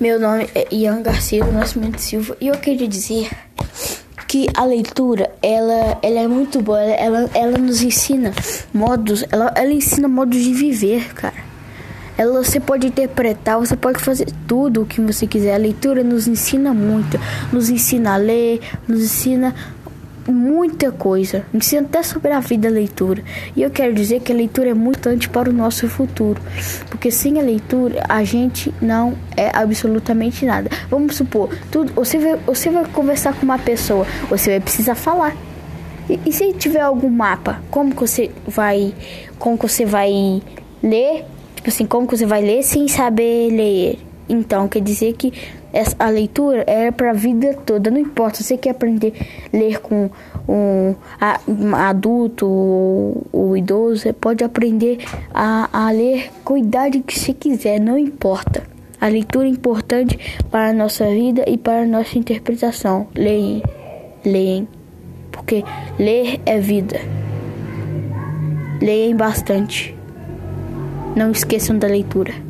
Meu nome é Ian Garcia do Nascimento Silva e eu queria dizer que a leitura ela, ela é muito boa, ela, ela nos ensina modos, ela, ela ensina modos de viver, cara. Ela você pode interpretar, você pode fazer tudo o que você quiser. A leitura nos ensina muito, nos ensina a ler, nos ensina muita coisa. Ensina até sobre a vida a leitura. E eu quero dizer que a leitura é muito importante para o nosso futuro. Porque sem a leitura, a gente não é absolutamente nada. Vamos supor, tudo, você, vai, você vai conversar com uma pessoa, você vai precisar falar. E, e se tiver algum mapa, como você vai. Como você vai ler? Tipo assim, como você vai ler sem saber ler? Então, quer dizer que essa, a leitura é para a vida toda. Não importa, você quer aprender a ler com um, a, um adulto ou, ou, idoso, você pode aprender a, a ler com a idade que você quiser, não importa. A leitura é importante para a nossa vida e para a nossa interpretação. Leem, leem, porque ler é vida. Leem bastante. Não esqueçam da leitura.